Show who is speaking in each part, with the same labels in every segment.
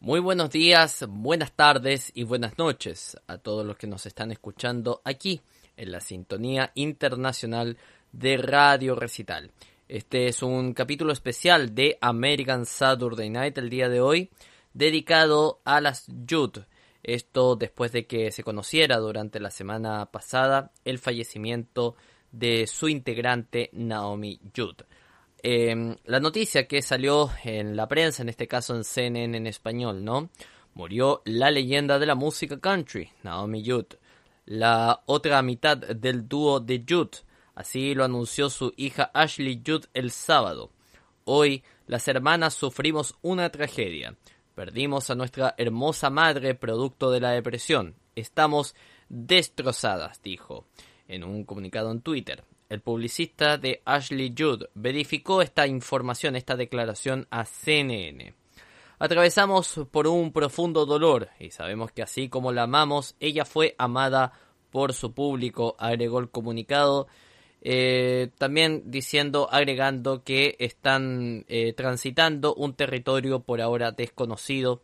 Speaker 1: Muy buenos días, buenas tardes y buenas noches a todos los que nos están escuchando aquí en la sintonía internacional de Radio Recital. Este es un capítulo especial de American Saturday Night el día de hoy, dedicado a las Jude. Esto después de que se conociera durante la semana pasada el fallecimiento de su integrante Naomi Jude. Em, la noticia que salió en la prensa, en este caso en CNN en español, ¿no? Murió la leyenda de la música country, Naomi Judd, la otra mitad del dúo de Judd. Así lo anunció su hija Ashley Judd el sábado. Hoy, las hermanas sufrimos una tragedia. Perdimos a nuestra hermosa madre producto de la depresión. Estamos destrozadas, dijo en un comunicado en Twitter. El publicista de Ashley Judd verificó esta información, esta declaración a CNN. Atravesamos por un profundo dolor y sabemos que así como la amamos, ella fue amada por su público, agregó el comunicado, eh, también diciendo, agregando que están eh, transitando un territorio por ahora desconocido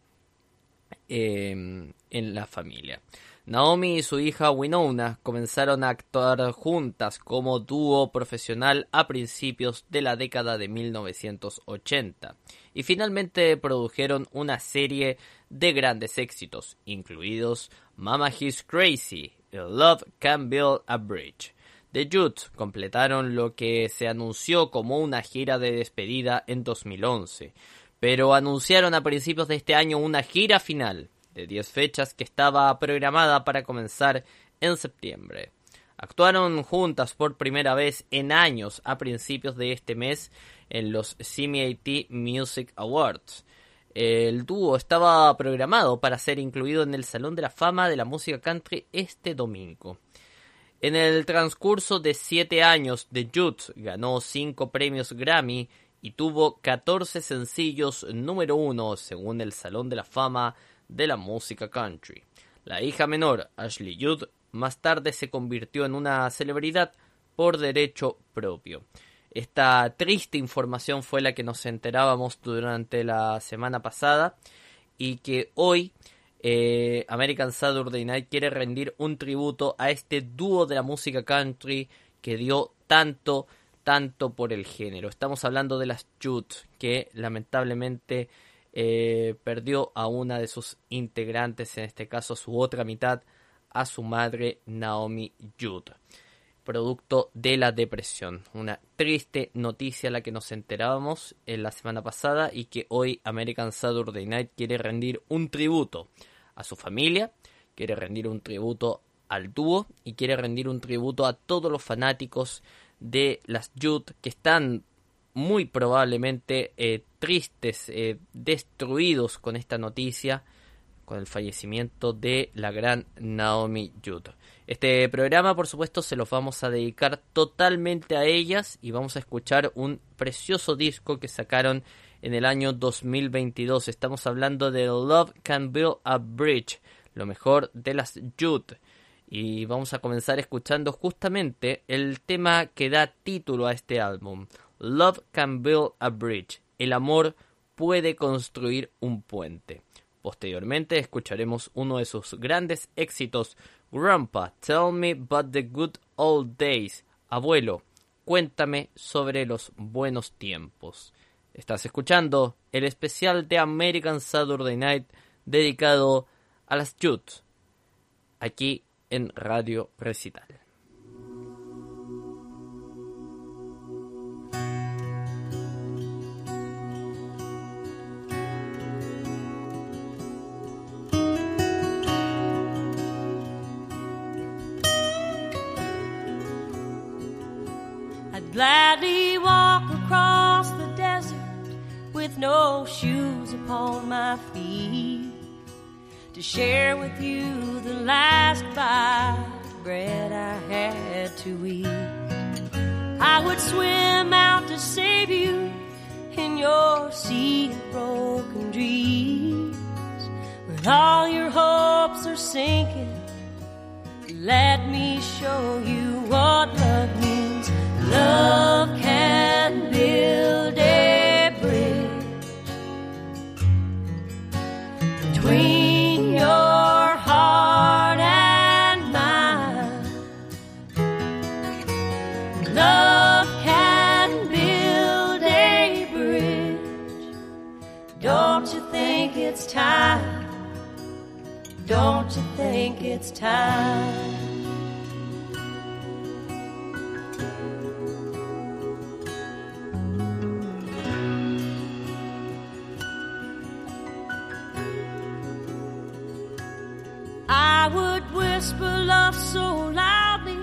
Speaker 1: eh, en la familia. Naomi y su hija Winona comenzaron a actuar juntas como dúo profesional a principios de la década de 1980 y finalmente produjeron una serie de grandes éxitos, incluidos Mama He's Crazy Love Can Build a Bridge. The Jude completaron lo que se anunció como una gira de despedida en 2011, pero anunciaron a principios de este año una gira final de 10 fechas que estaba programada para comenzar en septiembre. Actuaron juntas por primera vez en años a principios de este mes en los CMAT Music Awards. El dúo estaba programado para ser incluido en el Salón de la Fama de la Música Country este domingo. En el transcurso de siete años, The Jude ganó cinco premios Grammy y tuvo 14 sencillos número uno según el Salón de la Fama de la música country. La hija menor, Ashley Judd, más tarde se convirtió en una celebridad por derecho propio. Esta triste información fue la que nos enterábamos durante la semana pasada y que hoy eh, American Saturday Night quiere rendir un tributo a este dúo de la música country que dio tanto, tanto por el género. Estamos hablando de las Judd, que lamentablemente eh, perdió a una de sus integrantes, en este caso su otra mitad, a su madre Naomi Judd, producto de la depresión. Una triste noticia a la que nos enterábamos en la semana pasada y que hoy American Saturday Night quiere rendir un tributo a su familia, quiere rendir un tributo al dúo y quiere rendir un tributo a todos los fanáticos de las Judd que están muy probablemente eh, tristes, eh, destruidos con esta noticia, con el fallecimiento de la gran Naomi Judd. Este programa, por supuesto, se los vamos a dedicar totalmente a ellas y vamos a escuchar un precioso disco que sacaron en el año 2022. Estamos hablando de Love Can Build a Bridge, lo mejor de las Judd. Y vamos a comenzar escuchando justamente el tema que da título a este álbum. Love can build a bridge. El amor puede construir un puente. Posteriormente escucharemos uno de sus grandes éxitos, Grandpa, Tell Me About the Good Old Days. Abuelo, cuéntame sobre los buenos tiempos. Estás escuchando el especial de American Saturday Night dedicado a las Jude, aquí en Radio Recital.
Speaker 2: With no shoes upon my feet to share with you the last bite of bread I had to eat. I would swim out to save you in your sea of broken dreams. When all your hopes are sinking, let me show you what love means. Love Don't you think it's time? I would whisper love so loudly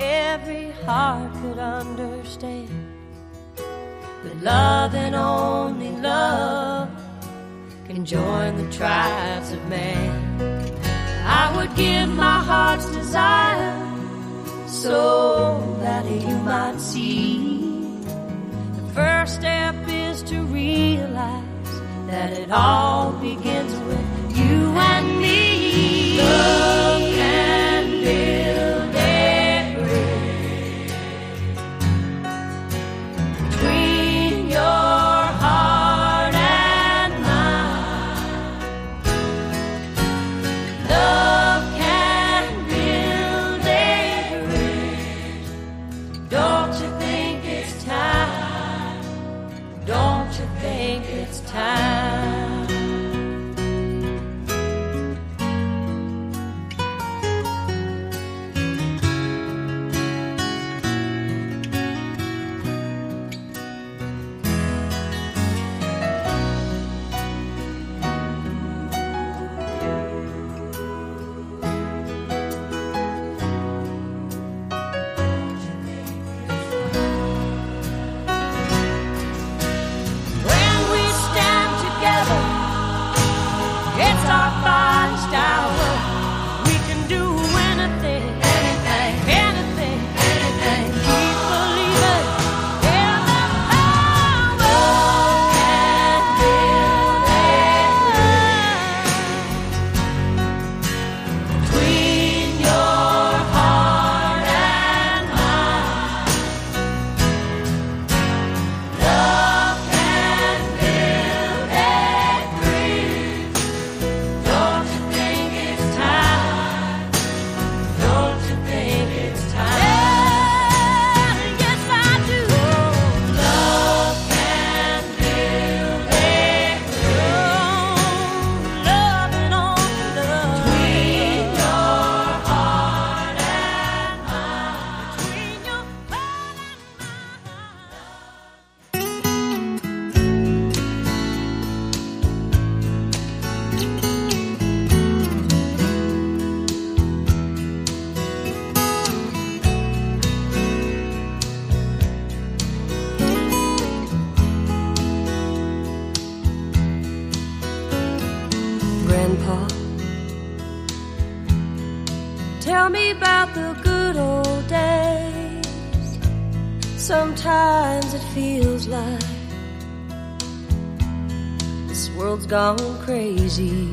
Speaker 2: every heart could understand. But love and only love can join the tribes of man would give my heart's desire so that you might see. The first step is to realize that it all begins crazy.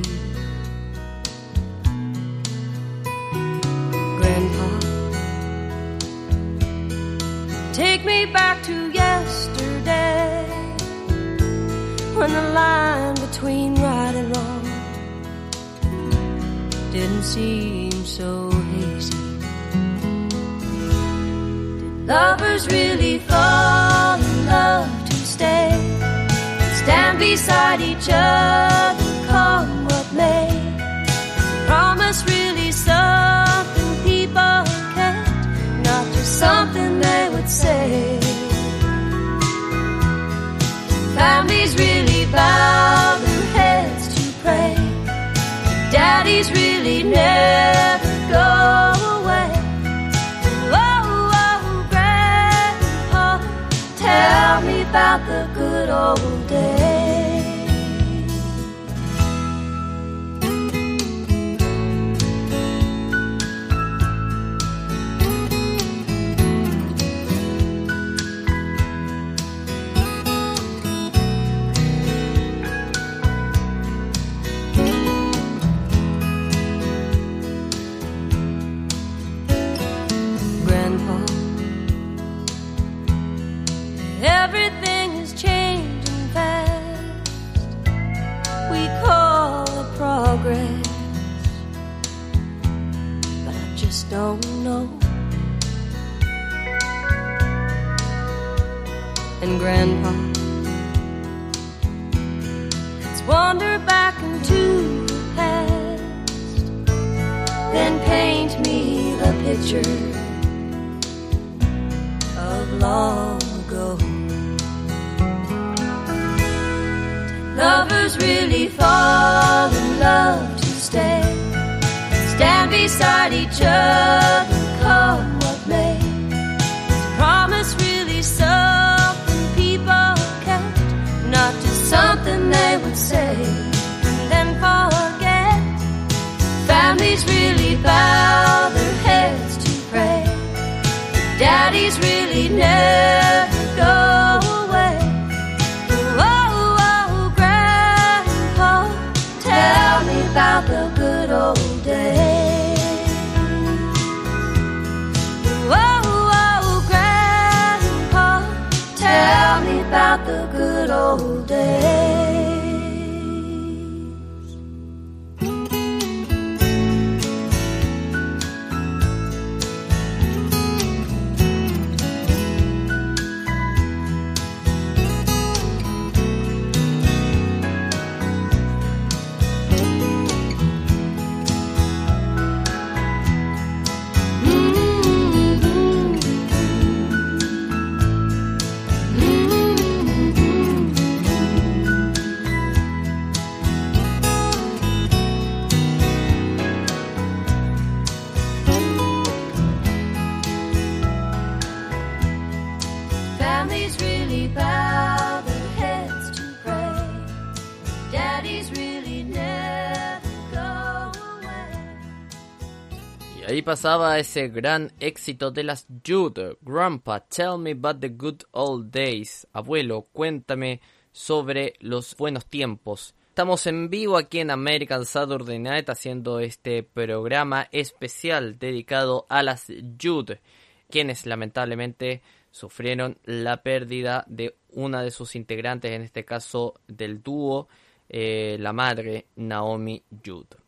Speaker 1: Pasaba ese gran éxito de las Jude. Grandpa, tell me about the good old days. Abuelo, cuéntame sobre los buenos tiempos. Estamos en vivo aquí en American Saturday Night haciendo este programa especial dedicado a las Jude, quienes lamentablemente sufrieron la pérdida de una de sus integrantes, en este caso del dúo, eh, la madre Naomi Jude.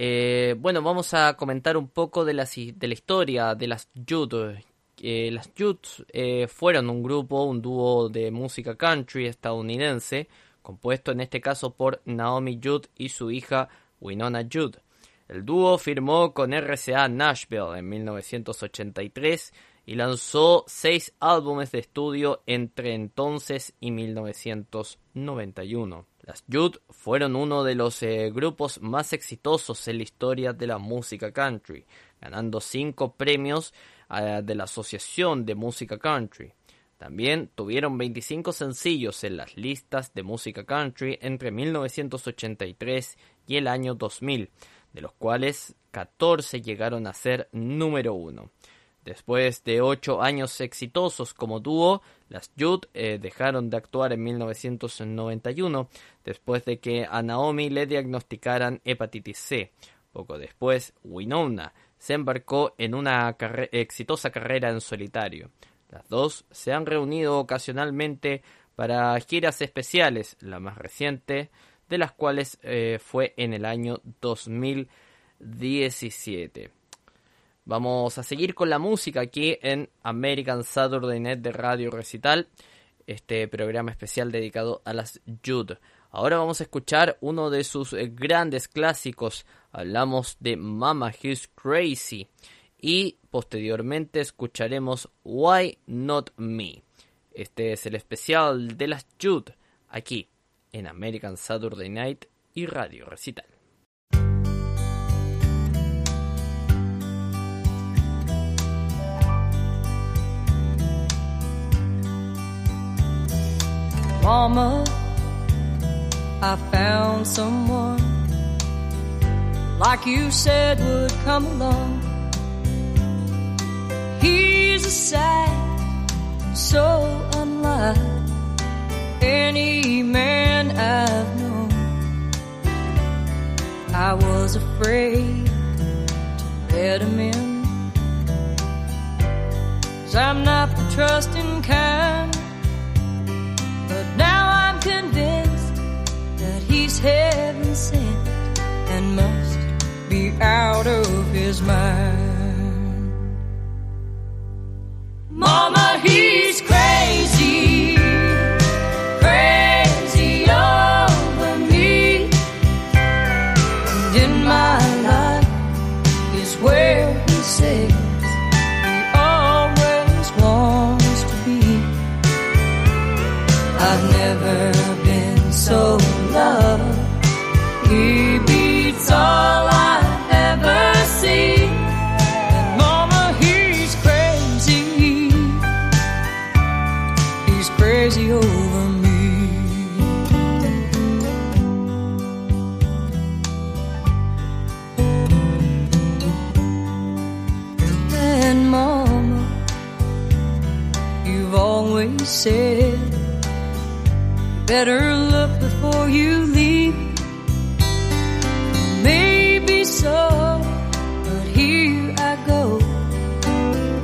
Speaker 1: Eh, bueno, vamos a comentar un poco de la, historia de las Jude. Eh, las Jude eh, fueron un grupo, un dúo de música country estadounidense, compuesto en este caso por Naomi Jude y su hija Winona Jude. El dúo firmó con RCA Nashville en 1983 y lanzó seis álbumes de estudio entre entonces y 1991. Las Jude fueron uno de los eh, grupos más exitosos en la historia de la música country, ganando cinco premios eh, de la Asociación de Música Country. También tuvieron 25 sencillos en las listas de música country entre 1983 y el año 2000, de los cuales 14 llegaron a ser número uno. Después de ocho años exitosos como dúo, las Jude eh, dejaron de actuar en 1991 después de que a Naomi le diagnosticaran hepatitis C. Poco después, Winona se embarcó en una exitosa carrera en solitario. Las dos se han reunido ocasionalmente para giras especiales, la más reciente de las cuales eh, fue en el año 2017. Vamos a seguir con la música aquí en American Saturday Night de Radio Recital, este programa especial dedicado a las Jude. Ahora vamos a escuchar uno de sus eh, grandes clásicos. Hablamos de Mama He's Crazy. Y posteriormente escucharemos Why Not Me. Este es el especial de las Jude aquí en American Saturday Night y Radio Recital.
Speaker 2: Mama, I found someone like you said would come along. He's a sight so unlike any man I've known. I was afraid to let him in. Cause I'm not the trusting kind. Convinced that he's heaven sent and must be out of his mind. Mama, he's better look before you leave. Maybe so, but here I go,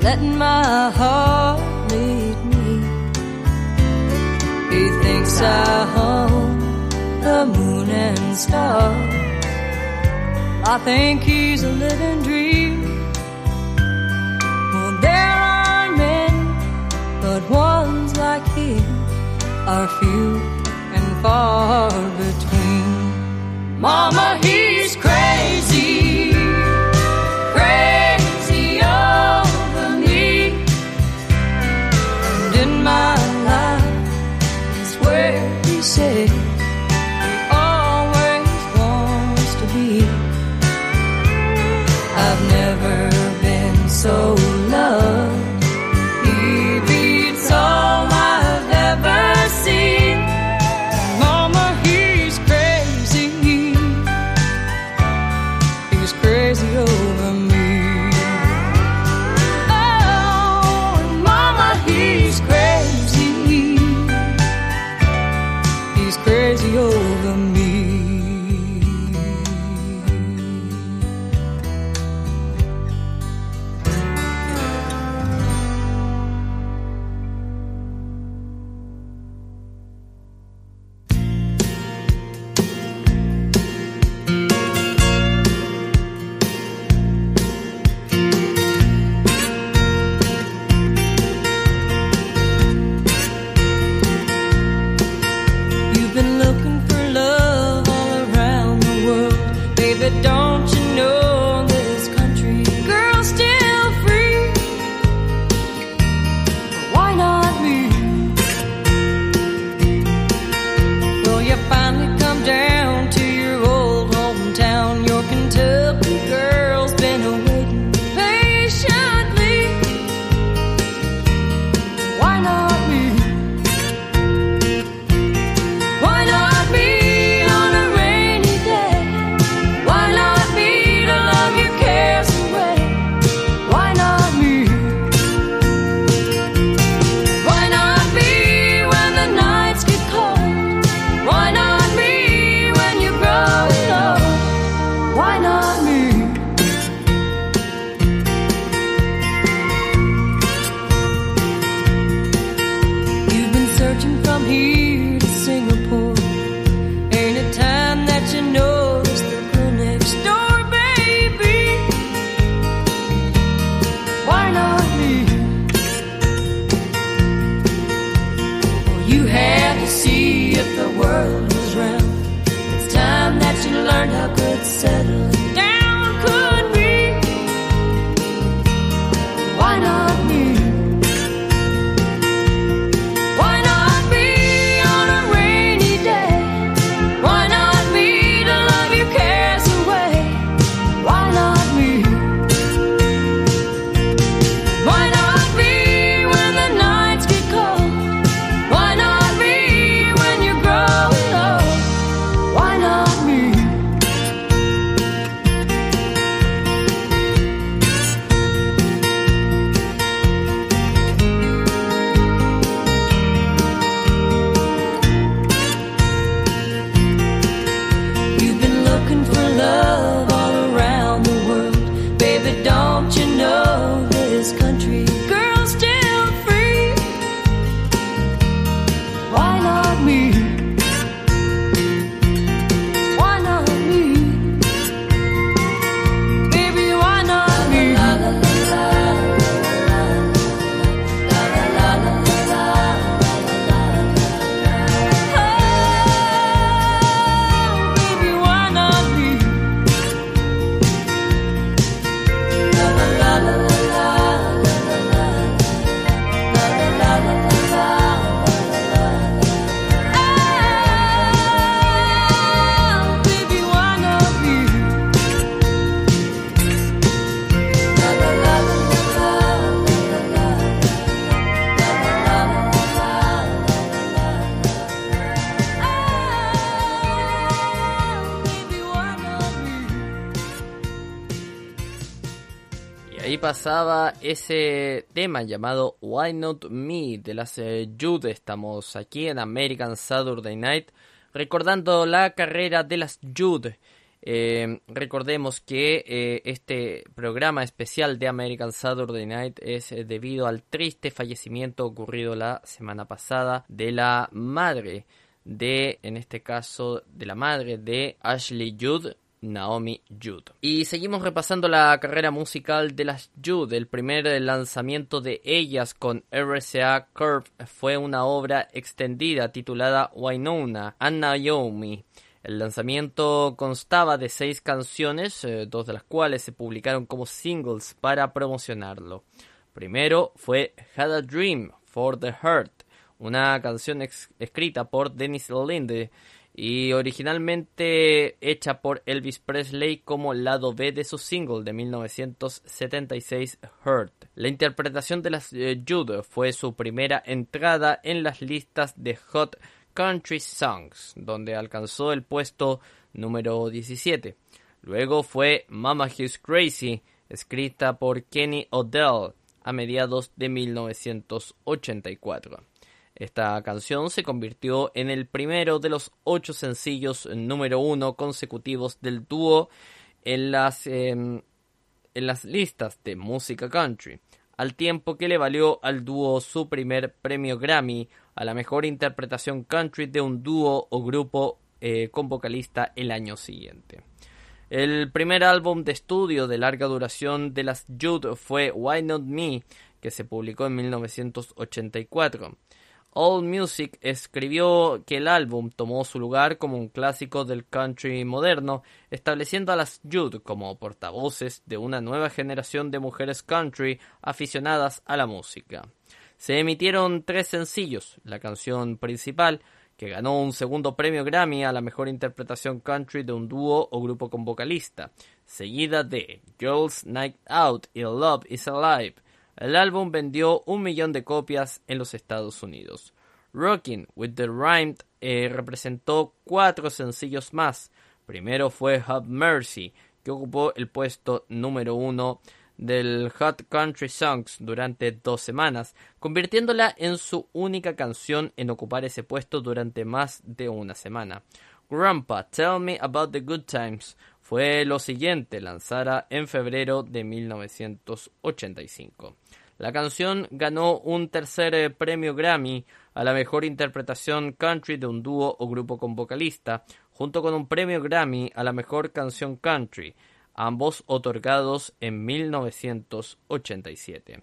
Speaker 2: letting my heart lead me. He thinks I own the moon and stars. I think he's a living dream. Well, there are men, but ones like him are few far between. Mama, he's crazy, crazy over me. And in my life where he Learn how good
Speaker 1: settling pasaba ese tema llamado Why Not Me de las eh, Jude. Estamos aquí en American Saturday Night recordando la carrera de las Jude. Eh, recordemos que eh, este programa especial de American Saturday Night es debido al triste fallecimiento ocurrido la semana pasada de la madre de, en este caso, de la madre de Ashley Jude, Naomi Jude. Y seguimos repasando la carrera musical de las Jude. El primer lanzamiento de ellas con RCA Curve fue una obra extendida titulada Wynonna and Naomi. El lanzamiento constaba de seis canciones, eh, dos de las cuales se publicaron como singles para promocionarlo. Primero fue Had a Dream for the Heart, una canción escrita por Dennis Linde y originalmente hecha por Elvis Presley como lado B de su single de 1976 Hurt. La interpretación de las eh, Jude fue su primera entrada en las listas de Hot Country Songs, donde alcanzó el puesto número 17. Luego fue Mama He's Crazy, escrita por Kenny Odell a mediados de 1984. Esta canción se convirtió en el primero de los ocho sencillos número uno consecutivos del dúo en las, em, en las listas de música country, al tiempo que le valió al dúo su primer premio Grammy a la mejor interpretación country de un dúo o grupo eh, con vocalista el año siguiente. El primer álbum de estudio de larga duración de las Jude fue Why Not Me, que se publicó en 1984. All Music escribió que el álbum tomó su lugar como un clásico del country moderno, estableciendo a las Jude como portavoces de una nueva generación de mujeres country aficionadas a la música. Se emitieron tres sencillos, la canción principal, que ganó un segundo premio Grammy a la mejor interpretación country de un dúo o grupo con vocalista, seguida de Girls Night Out y Love is Alive, el álbum vendió un millón de copias en los Estados Unidos. Rockin' with the Rhyme eh, representó cuatro sencillos más. Primero fue Have Mercy, que ocupó el puesto número uno del Hot Country Songs durante dos semanas, convirtiéndola en su única canción en ocupar ese puesto durante más de una semana. Grandpa, Tell Me About the Good Times fue lo siguiente, lanzada en febrero de 1985. La canción ganó un tercer eh, premio Grammy a la mejor interpretación country de un dúo o grupo con vocalista, junto con un premio Grammy a la mejor canción country, ambos otorgados en 1987.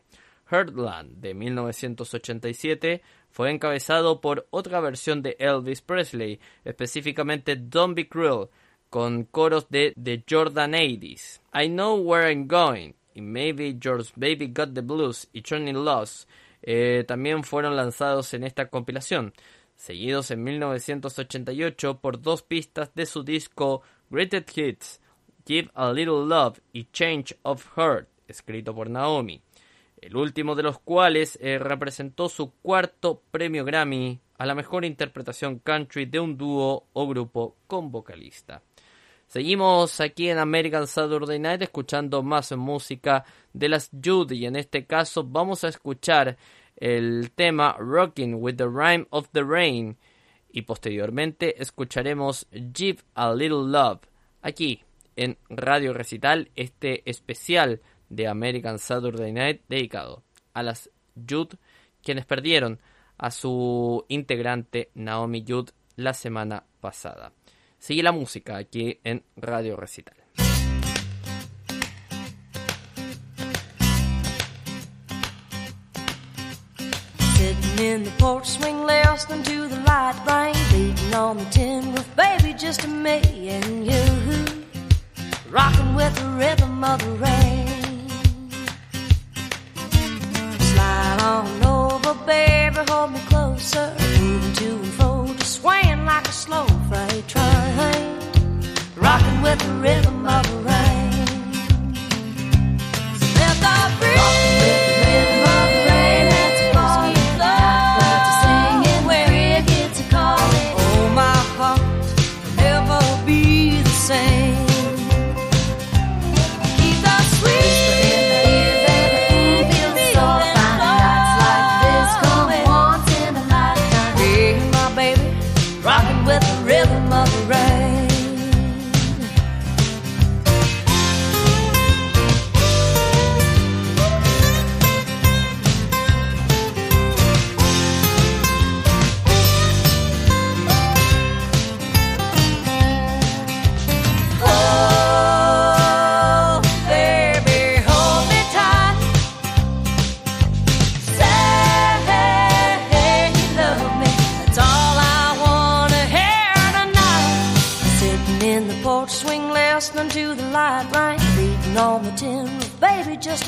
Speaker 1: Heartland de 1987 fue encabezado por otra versión de Elvis Presley, específicamente Don't Be Cruel, con coros de The Jordan 80s. I Know Where I'm Going, y Maybe George Baby Got the Blues y Turning Lost eh, también fueron lanzados en esta compilación, seguidos en 1988 por dos pistas de su disco Greatest Hits, Give a Little Love y Change of Heart, escrito por Naomi, el último de los cuales eh, representó su cuarto premio Grammy a la mejor interpretación country de un dúo o grupo con vocalista. Seguimos aquí en American Saturday Night escuchando más música de las Judy y en este caso vamos a escuchar el tema Rocking with the Rhyme of the Rain y posteriormente escucharemos Give a Little Love aquí en Radio Recital este especial de American Saturday Night dedicado a las Jude quienes perdieron a su integrante Naomi Jude la semana pasada. Sigue la música aquí en Radio Recital.
Speaker 2: Sitting in the porch swing listening to the light rain beating on the tin roof, baby, just me and you. Rocking with the rhythm of the rain. Slide on over, baby, hold me closer. Slow freight train. Rocking with the rhythm of the rain.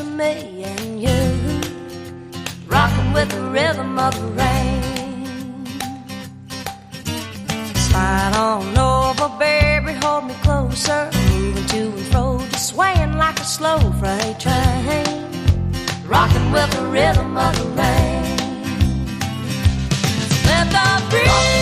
Speaker 2: A me and you, rocking with the rhythm of the rain. Slide on over, baby, hold me closer, moving to and fro, just swaying like a slow freight train, rocking with the rhythm of the rain. Let the breeze.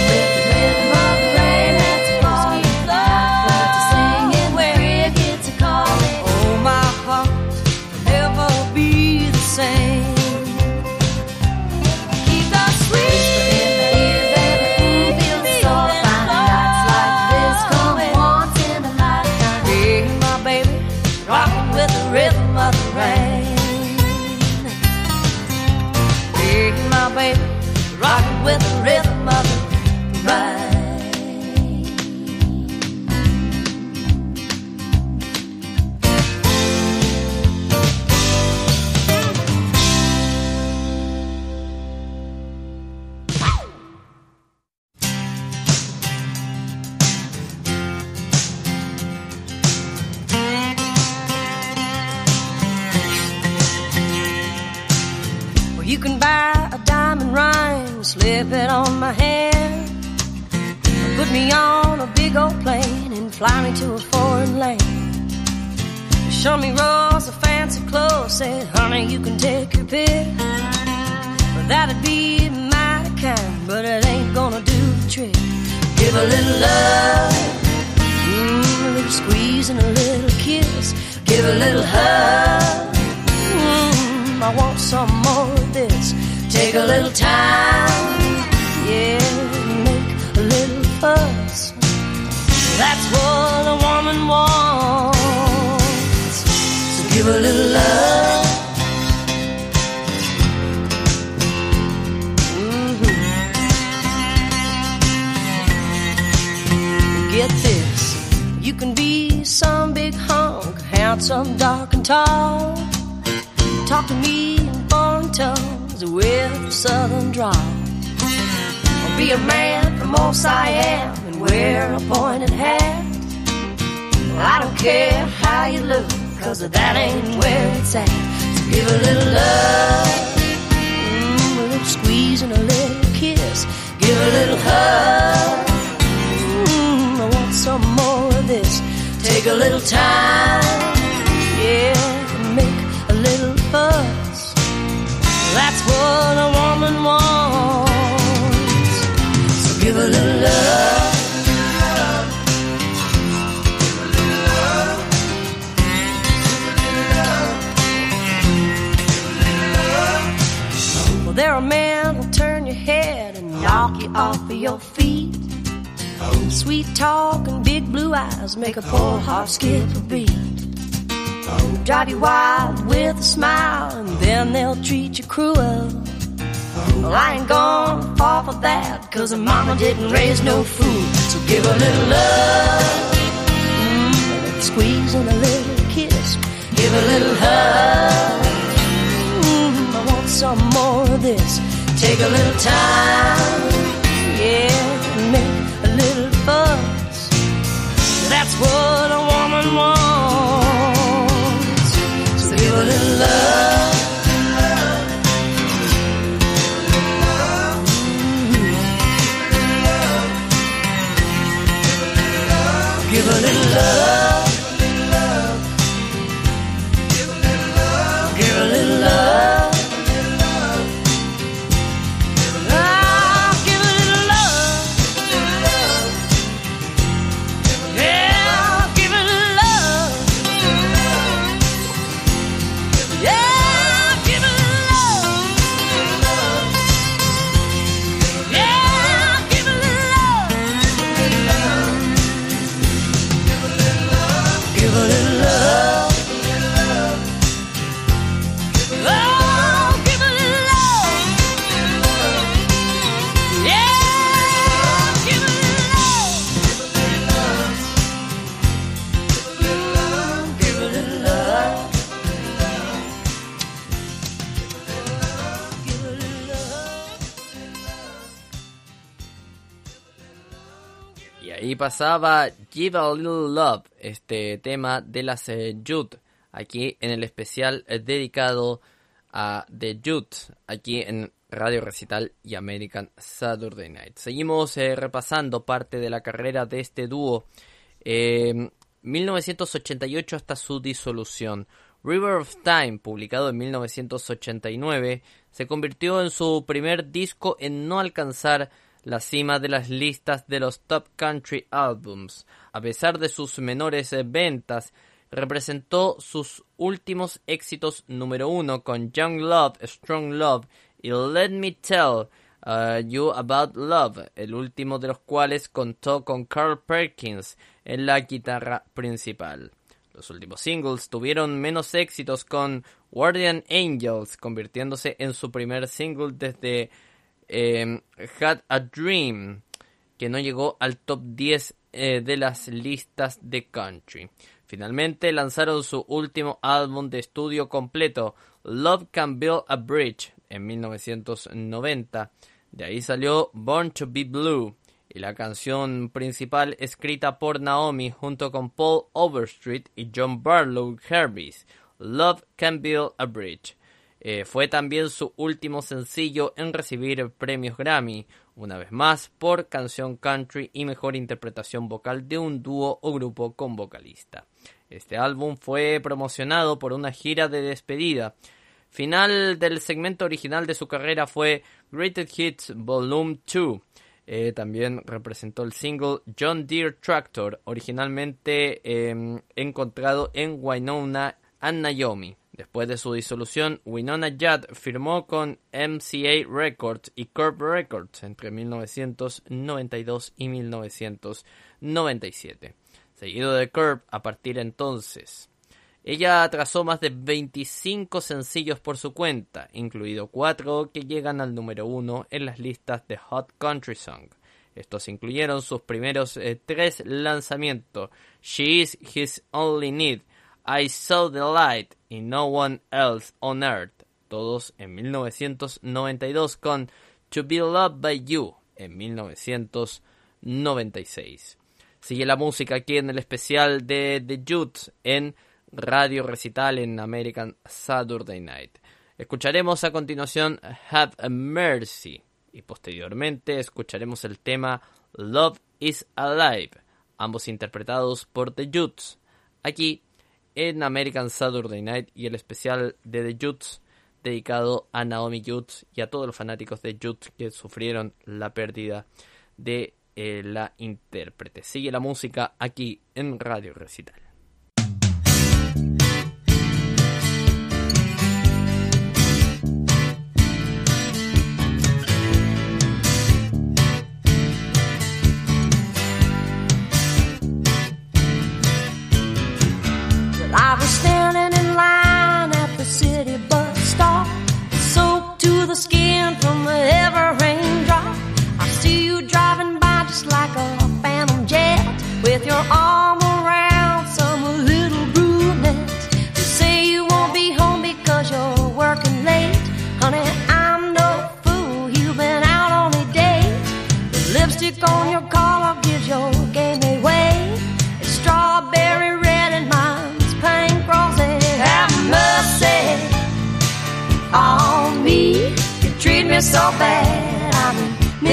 Speaker 2: Fly me to a foreign land. Show me rolls of fancy clothes, said, honey, you can take your pick. Well, that'd be mighty kind, but it ain't gonna do the trick. Give a little love, mm, a little squeeze and a little kiss. Give a little hug. Mm, I want some more of this. Take a little time, yeah, make a little fuss. That's what a woman wants. So give a little love. Mhm. Get this, you can be some big hunk, handsome, dark and tall. Talk to me in foreign tongues with a southern drawl. Be a man from Siam and wear a pointed hat. I don't care how you look, cause that ain't where it's at. So give a little love, mm, a little squeeze and a little kiss. Give a little hug. Mm, I want some more of this. Take a little time, yeah, make a little fuss. That's what a woman wants. So give a little off of your feet. Sweet talk and big blue eyes make a poor heart skip a beat. Drive you wild with a smile and then they'll treat you cruel. Well, I ain't gonna fall for that, cause mama didn't raise no fool. So give a little love, mm, squeeze and a little kiss. Give a little hug, mm, I want some more of this. Take a little time, a
Speaker 1: pasaba Give a Little Love, este tema de las eh, aquí en el especial dedicado a The Jude, aquí en Radio Recital y American Saturday Night. Seguimos eh, repasando parte de la carrera de este dúo. 1988 hasta su disolución. River of Time, publicado en 1989, se convirtió en su primer disco en no alcanzar la cima de las listas de los Top Country Albums. A pesar de sus menores ventas, representó sus últimos éxitos número uno con Young Love, Strong Love y Let Me Tell uh, You About Love, el último de los cuales contó con Carl Perkins en la guitarra principal. Los últimos singles tuvieron menos éxitos con Guardian Angels, convirtiéndose en su primer single desde eh, Had a Dream, que no llegó al top 10 eh, de las listas de country. Finalmente lanzaron su último álbum de estudio completo, Love Can Build a Bridge, en 1990. De ahí salió Born to Be Blue, y la canción principal escrita por Naomi junto con Paul Overstreet y John Barlow Herbies, Love Can Build a Bridge. Eh, fue también su último sencillo en recibir premios Grammy, una vez más por canción country y mejor interpretación vocal de un dúo o grupo con vocalista. Este álbum fue promocionado por una gira de despedida. Final del segmento original de su carrera fue Greatest Hits Volume 2. Eh, también representó el single John Deere Tractor, originalmente em, encontrado en Winona and Naomi. Después de su disolución, Winona Judd firmó con MCA Records y Curb Records entre 1992 y 1997, seguido de Curb a partir de entonces. Ella trazó más de 25 sencillos por su cuenta, incluido cuatro que llegan al número uno en las listas de Hot Country Song. Estos incluyeron sus primeros eh, tres lanzamientos, She Is His Only Need, I Saw the Light y No One Else on Earth, todos en 1992 con To Be Loved by You en 1996. Sigue la música aquí en el especial de The Jutes en Radio Recital en American Saturday Night. Escucharemos a continuación Have a Mercy y posteriormente escucharemos el tema Love is Alive, ambos interpretados por The Jutes. Aquí en American Saturday Night y el especial de The Jutes dedicado a Naomi Jutes y a todos los fanáticos de Jutes que sufrieron la pérdida de eh, la intérprete. Sigue la música aquí en Radio Recital.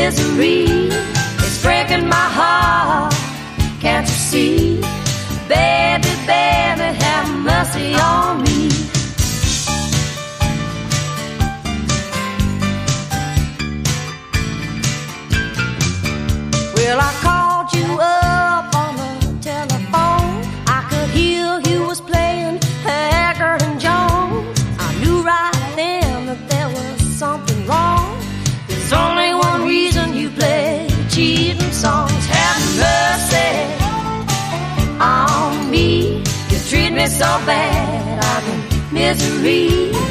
Speaker 2: Misery. It's breaking my heart, can't you see? Bad, I'm in misery.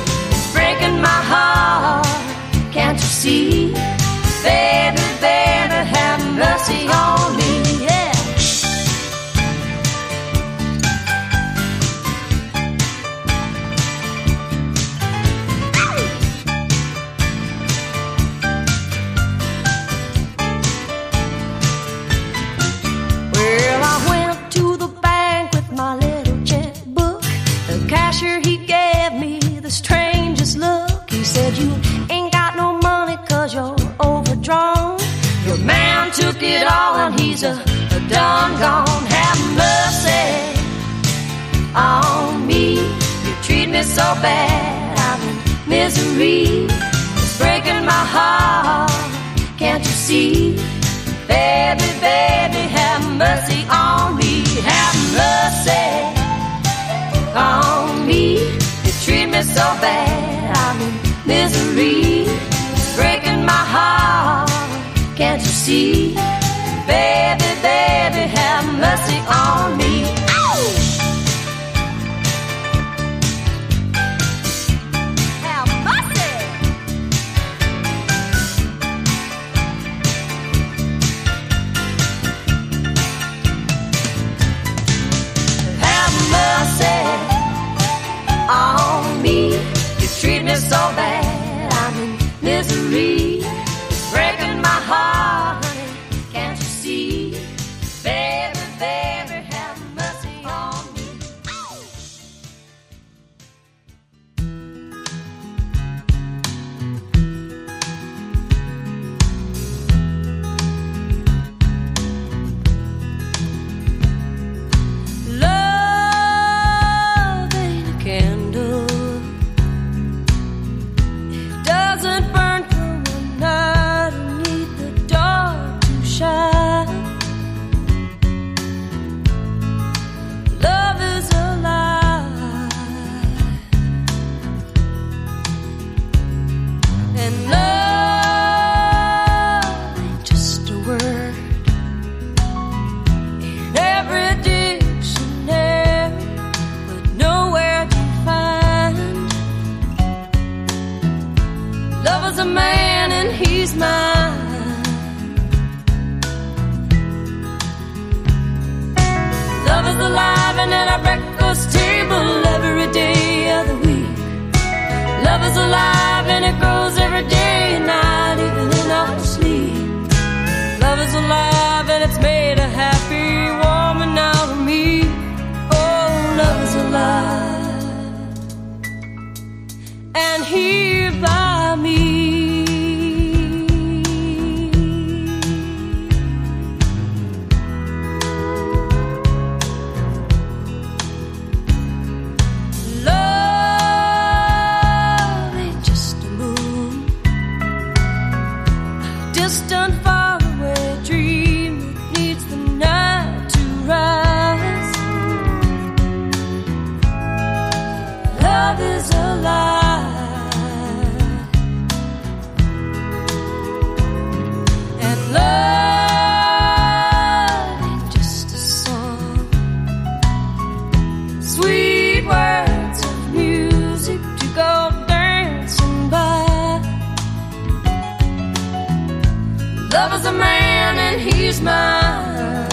Speaker 2: Love is a man and he's mine.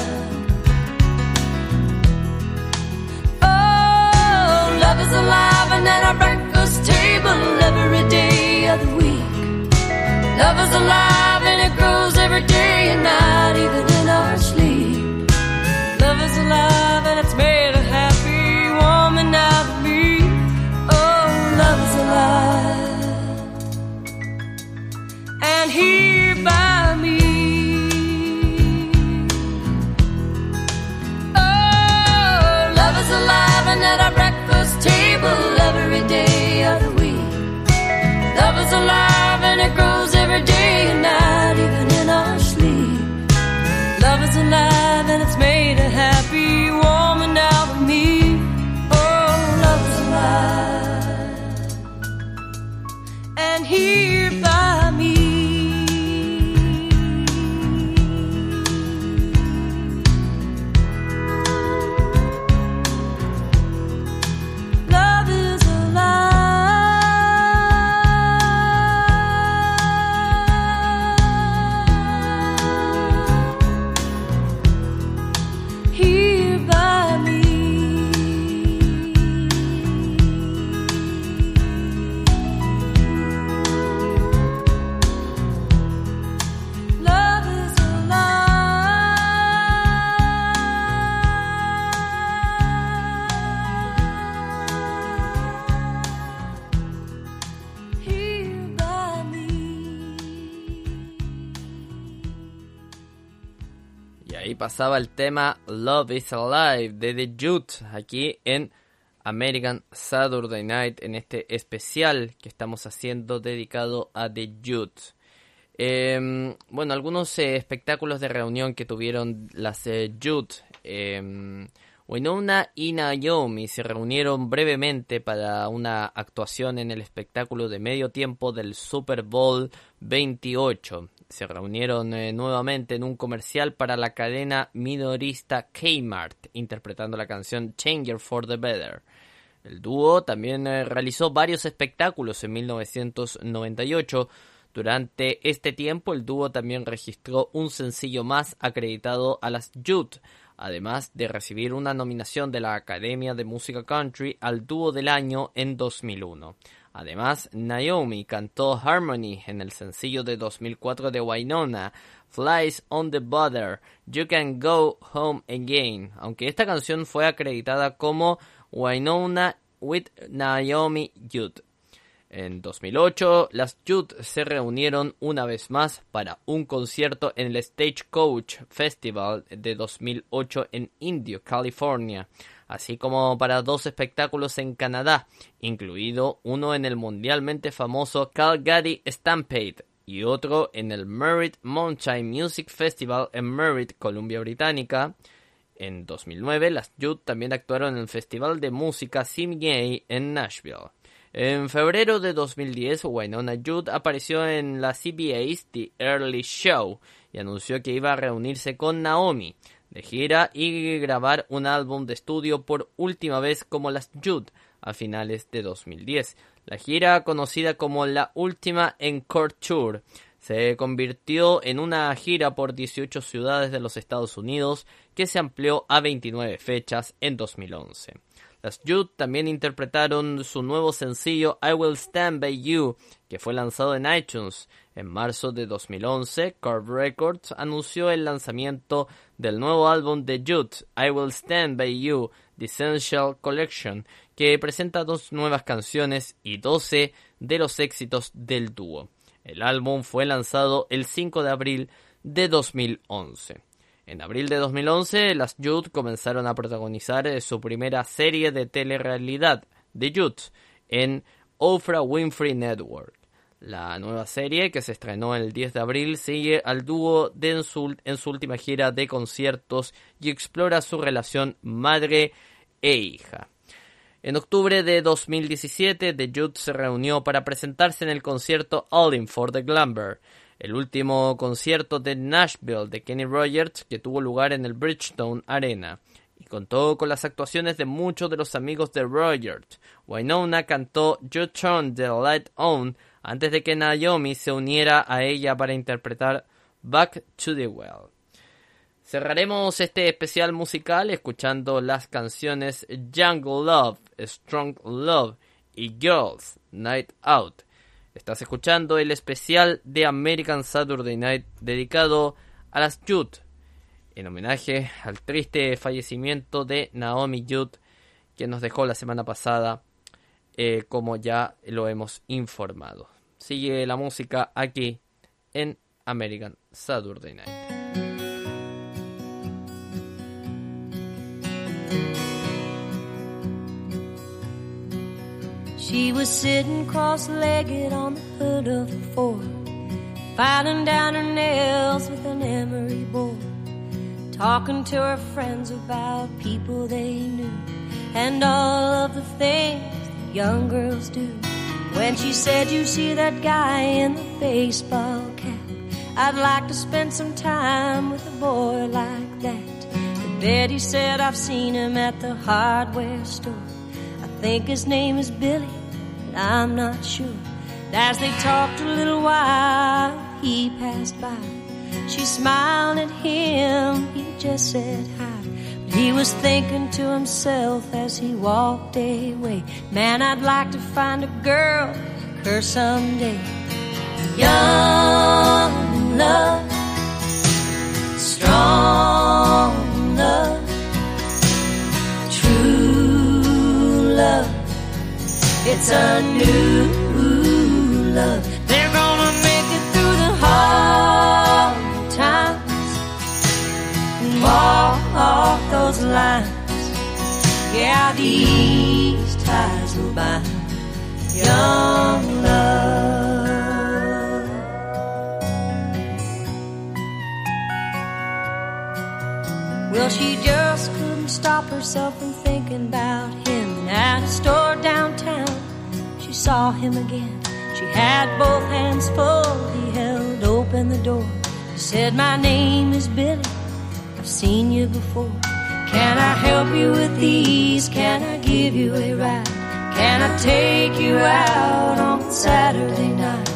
Speaker 2: Oh, love is alive and at our breakfast table every day of the week. Love is alive and it grows every day and night, even in our sleep. Love is alive and it's made.
Speaker 1: pasaba el tema Love is Alive de The Jute aquí en American Saturday Night en este especial que estamos haciendo dedicado a The Jute. Em, bueno, algunos eh, espectáculos de reunión que tuvieron las eh, em, Winona y Naomi se reunieron brevemente para una actuación en el espectáculo de medio tiempo del Super Bowl 28. Se reunieron eh, nuevamente en un comercial para la cadena minorista Kmart, interpretando la canción Changer for the Better. El dúo también eh, realizó varios espectáculos en 1998. Durante este tiempo, el dúo también registró un sencillo más acreditado a las Youth, además de recibir una nominación de la Academia de Música Country al Dúo del Año en 2001. Además, Naomi cantó Harmony en el sencillo de 2004 de Wynonna, Flies on the Butter, You Can Go Home Again, aunque esta canción fue acreditada como Wynonna with Naomi Youth. En 2008, las Youth se reunieron una vez más para un concierto en el Stagecoach Festival de 2008 en Indio, California, así como para dos espectáculos en Canadá, incluido uno en el mundialmente famoso Calgary Stampede y otro en el Merritt Mountain Music Festival en Merritt, Columbia Británica. En 2009, las Youth también actuaron en el Festival de Música Gay en Nashville. En febrero de 2010, Winona Judd apareció en la CBA's The Early Show y anunció que iba a reunirse con Naomi de gira y grabar un álbum de estudio por última vez como las Judd a finales de 2010. La gira, conocida como la última Encore Tour, se convirtió en una gira por 18 ciudades de los Estados Unidos que se amplió a 29 fechas en 2011. Las Youth también interpretaron su nuevo sencillo I Will Stand By You, que fue lanzado en iTunes. En marzo de 2011, Curve Records anunció el lanzamiento del nuevo álbum de Youth, I Will Stand By You, The Essential Collection, que presenta dos nuevas canciones y 12 de los éxitos del dúo. El álbum fue lanzado el 5 de abril de 2011. En abril de 2011, las Youth comenzaron a protagonizar eh, su primera serie de telerrealidad, The Youth, en Oprah Winfrey Network. La nueva serie, que se estrenó el 10 de abril, sigue al dúo de en, en su última gira de conciertos y explora su relación madre e hija. En octubre de 2017, The Youth se reunió para presentarse en el concierto All In for the Glamour, el último concierto de Nashville de Kenny Rogers que tuvo lugar en el Bridgestone Arena y contó con las actuaciones de muchos de los amigos de Rogers. Wynonna cantó You Turn the Light On antes de que Naomi se uniera a ella para interpretar Back to the Well. Cerraremos este especial musical escuchando las canciones Jungle Love, Strong Love y Girls Night Out Estás escuchando el especial de American Saturday Night dedicado a las Youth, en homenaje al triste fallecimiento de Naomi Youth, que nos dejó la semana pasada, eh, como ya lo hemos informado. Sigue la música aquí en American Saturday Night.
Speaker 2: She was sitting cross-legged on the hood of the Ford, filing down her nails with an emery board, talking to her friends about people they knew and all of the things that young girls do. When she said, "You see that guy in the baseball cap? I'd like to spend some time with a boy like that." But Betty said, "I've seen him at the hardware store." Think his name is Billy but I'm not sure. And as they talked a little while, he passed by. She smiled at him, he just said hi. But he was thinking to himself as he walked away, man, I'd like to find a girl like her someday. Young love, strong love it's a new love. They're gonna make it through the hard times and walk those lines. Yeah, these ties will bind young love. Well, she just couldn't stop herself from thinking about him. At a store downtown, she saw him again. She had both hands full. He held open the door. He said, My name is Billy. I've seen you before. Can I help you with these? Can I give you a ride? Can I take you out on Saturday night?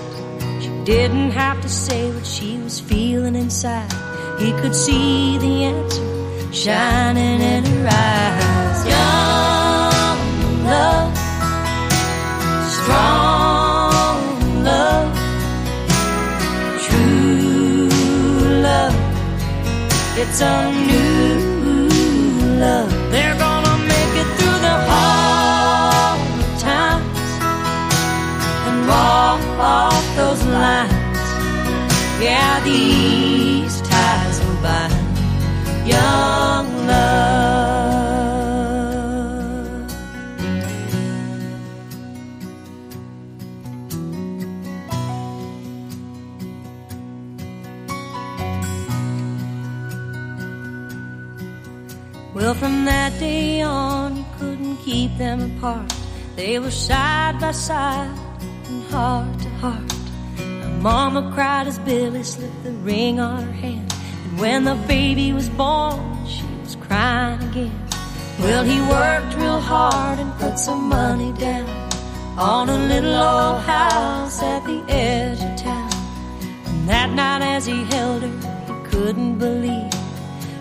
Speaker 2: She didn't have to say what she was feeling inside. He could see the answer shining in her eyes. 真 from that day on, you couldn't keep them apart. They were side by side and heart to heart. My mama cried as Billy slipped the ring on her hand. And when the baby was born, she was crying again. Well, he worked real hard and put some money down on a little old house at the edge of town. And that night as he held her, he couldn't believe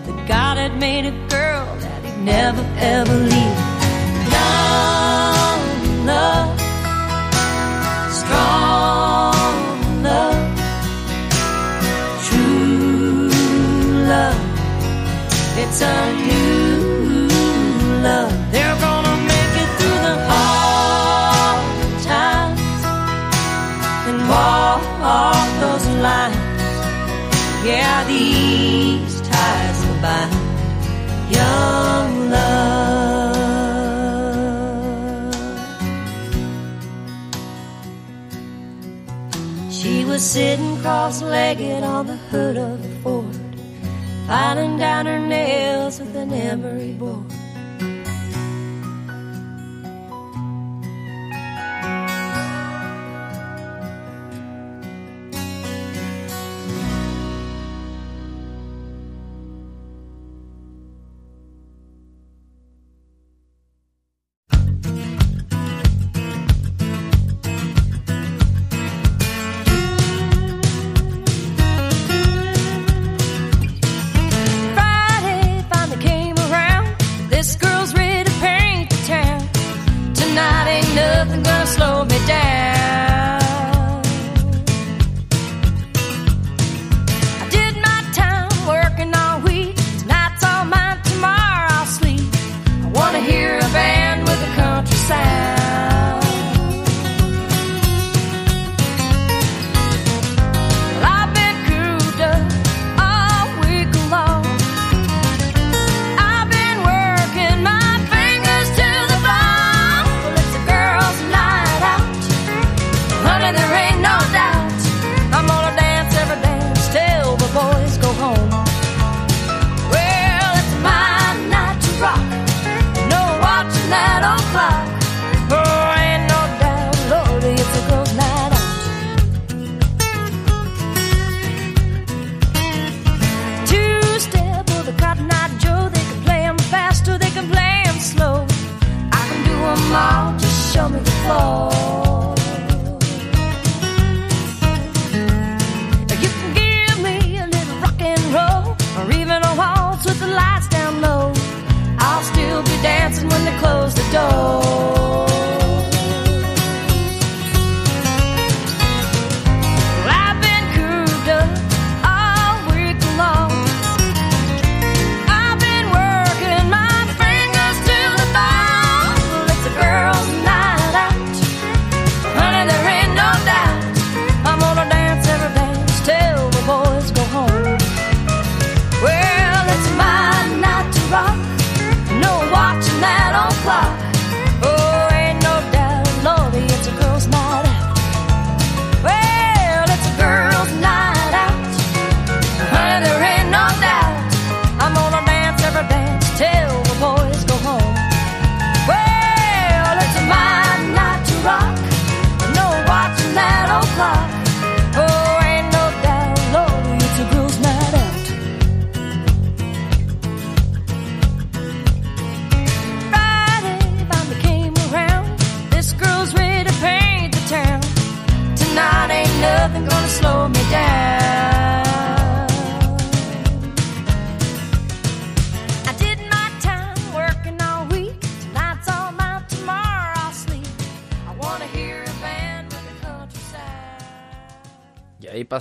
Speaker 2: that God had made a girl never ever leave. Young love, strong love, true love. It's a new love. They're gonna make it through the hard times and walk off those lines. Yeah, these ties will bind young was sitting cross-legged on the hood of the Ford, filing down her nails with an emery board.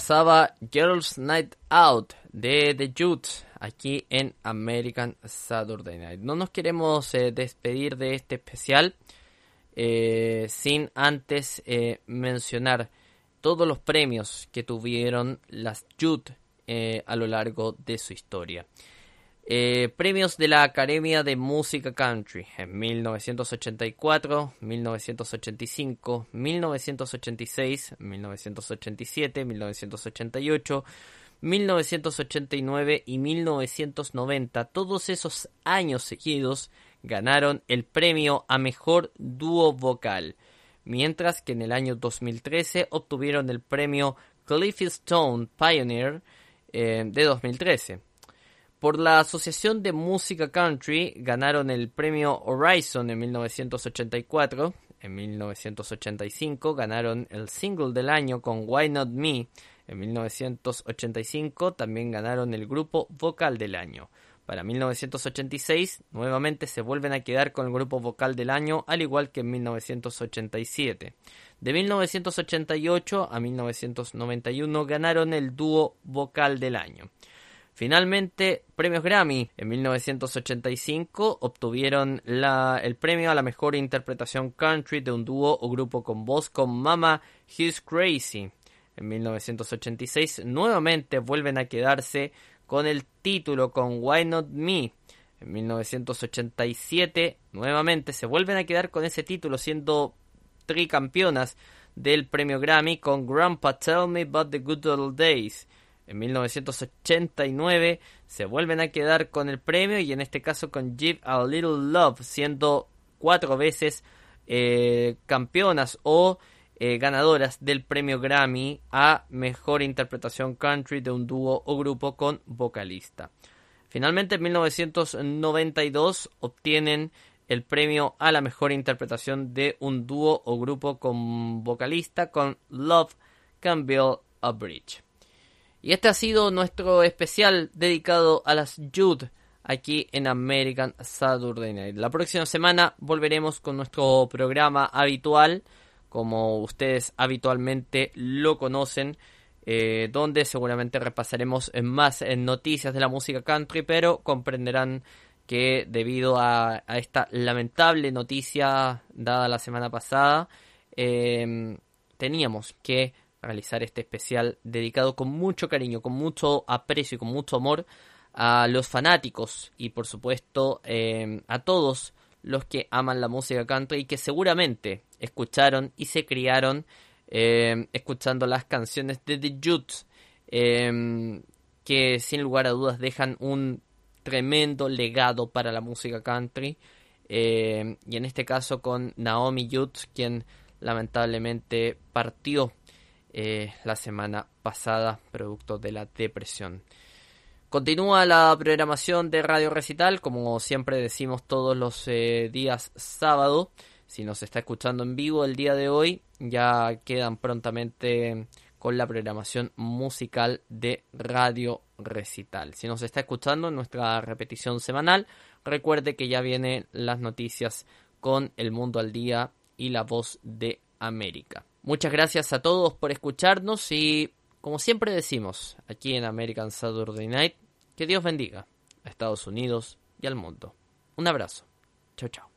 Speaker 1: Pasaba Girls Night Out de The Jutes aquí en American Saturday Night. No nos queremos eh, despedir de este especial eh, sin antes eh, mencionar todos los premios que tuvieron las Jutes a lo largo de su historia. Eh, premios de la Academia de Música Country en 1984, 1985, 1986, 1987, 1988, 1989 y 1990. Todos esos años seguidos ganaron el premio a Mejor Dúo Vocal, mientras que en el año 2013 obtuvieron el premio Cliffy Stone Pioneer eh, de 2013. Por la Asociación de Música Country ganaron el premio Horizon en 1984. En 1985 ganaron el single del año con Why Not Me. En 1985 también ganaron el grupo vocal del año. Para 1986 nuevamente se vuelven a quedar con el grupo vocal del año al igual que en 1987. De 1988 a 1991 ganaron el dúo vocal del año. Finalmente, premios Grammy. En 1985 obtuvieron el premio a la mejor interpretación country de un dúo o grupo con voz con Mama He's Crazy. En 1986 nuevamente vuelven a quedarse con el título con Why Not Me. En 1987 nuevamente se vuelven a quedar con ese título siendo tricampeonas del premio Grammy con Grandpa Tell Me About the Good Old Days. En 1989 se vuelven a quedar con el premio y en este caso con Give a Little Love, siendo cuatro veces eh, campeonas o eh, ganadoras del premio Grammy a mejor interpretación country de un dúo o grupo con vocalista. Finalmente, en 1992 obtienen el premio a la mejor interpretación de un dúo o grupo con vocalista con Love Can Build a Bridge. Y este ha sido nuestro especial dedicado a las Jude aquí en American Saturday Night. La próxima semana volveremos con nuestro programa habitual, como ustedes habitualmente lo conocen, eh, donde seguramente repasaremos más en noticias de la música country, pero comprenderán que debido a, a esta lamentable noticia dada la semana pasada, eh, teníamos que realizar este especial dedicado con mucho cariño, con mucho aprecio y con mucho amor a los fanáticos y por supuesto eh, a todos los que aman la música country y que seguramente escucharon y se criaron eh, escuchando las canciones de The Jutes eh, que sin lugar a dudas dejan un tremendo legado para la música country y en este caso con Naomi Jutes quien lamentablemente partió eh, la semana pasada producto de la depresión. Continúa la programación de Radio Recital, como siempre decimos todos los eh, días sábado. Si nos está escuchando en vivo el día de hoy, ya quedan prontamente con la programación musical de Radio Recital. Si nos está escuchando en nuestra repetición semanal, recuerde que ya vienen las noticias con El Mundo al Día y La Voz de América. Muchas gracias a todos por escucharnos y, como siempre decimos, aquí en American Saturday Night, que Dios bendiga a Estados Unidos y al mundo. Un abrazo. Chao, chao.